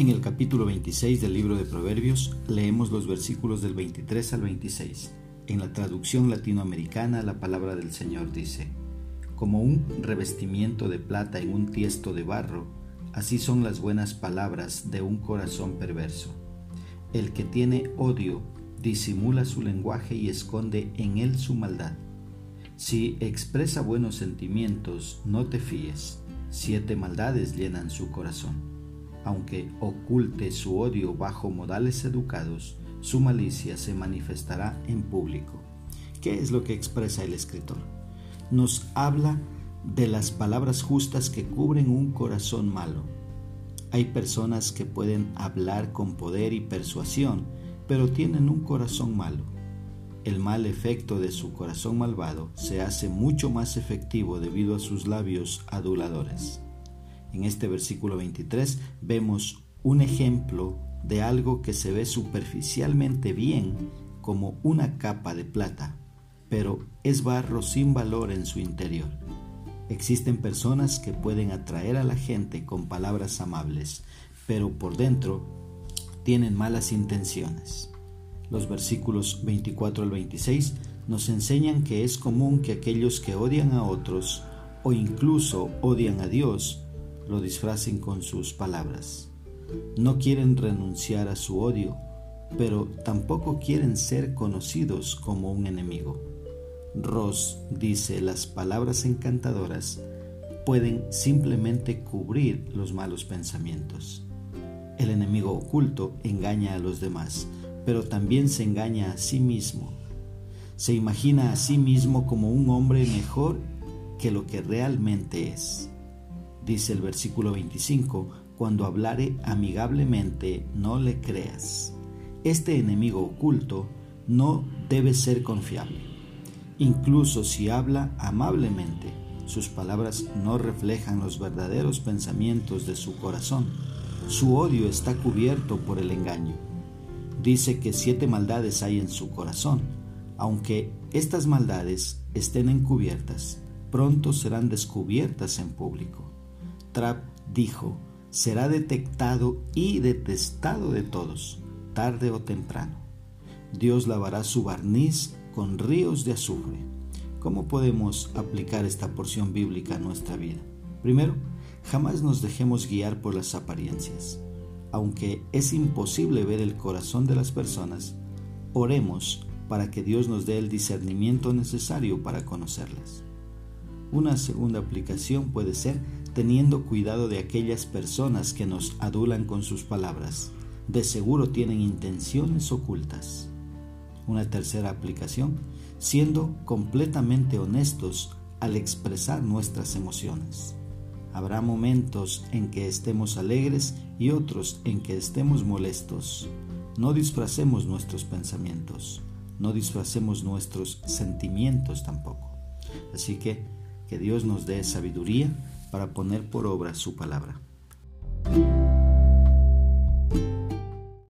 En el capítulo 26 del libro de Proverbios leemos los versículos del 23 al 26. En la traducción latinoamericana la palabra del Señor dice, Como un revestimiento de plata en un tiesto de barro, así son las buenas palabras de un corazón perverso. El que tiene odio disimula su lenguaje y esconde en él su maldad. Si expresa buenos sentimientos, no te fíes. Siete maldades llenan su corazón. Aunque oculte su odio bajo modales educados, su malicia se manifestará en público. ¿Qué es lo que expresa el escritor? Nos habla de las palabras justas que cubren un corazón malo. Hay personas que pueden hablar con poder y persuasión, pero tienen un corazón malo. El mal efecto de su corazón malvado se hace mucho más efectivo debido a sus labios aduladores. En este versículo 23 vemos un ejemplo de algo que se ve superficialmente bien como una capa de plata, pero es barro sin valor en su interior. Existen personas que pueden atraer a la gente con palabras amables, pero por dentro tienen malas intenciones. Los versículos 24 al 26 nos enseñan que es común que aquellos que odian a otros o incluso odian a Dios lo disfracen con sus palabras. No quieren renunciar a su odio, pero tampoco quieren ser conocidos como un enemigo. Ross dice las palabras encantadoras pueden simplemente cubrir los malos pensamientos. El enemigo oculto engaña a los demás, pero también se engaña a sí mismo. Se imagina a sí mismo como un hombre mejor que lo que realmente es. Dice el versículo 25, cuando hablare amigablemente, no le creas. Este enemigo oculto no debe ser confiable. Incluso si habla amablemente, sus palabras no reflejan los verdaderos pensamientos de su corazón. Su odio está cubierto por el engaño. Dice que siete maldades hay en su corazón. Aunque estas maldades estén encubiertas, pronto serán descubiertas en público. Trapp dijo, será detectado y detestado de todos, tarde o temprano. Dios lavará su barniz con ríos de azufre. ¿Cómo podemos aplicar esta porción bíblica a nuestra vida? Primero, jamás nos dejemos guiar por las apariencias. Aunque es imposible ver el corazón de las personas, oremos para que Dios nos dé el discernimiento necesario para conocerlas. Una segunda aplicación puede ser teniendo cuidado de aquellas personas que nos adulan con sus palabras. De seguro tienen intenciones ocultas. Una tercera aplicación, siendo completamente honestos al expresar nuestras emociones. Habrá momentos en que estemos alegres y otros en que estemos molestos. No disfracemos nuestros pensamientos, no disfracemos nuestros sentimientos tampoco. Así que que Dios nos dé sabiduría para poner por obra su palabra.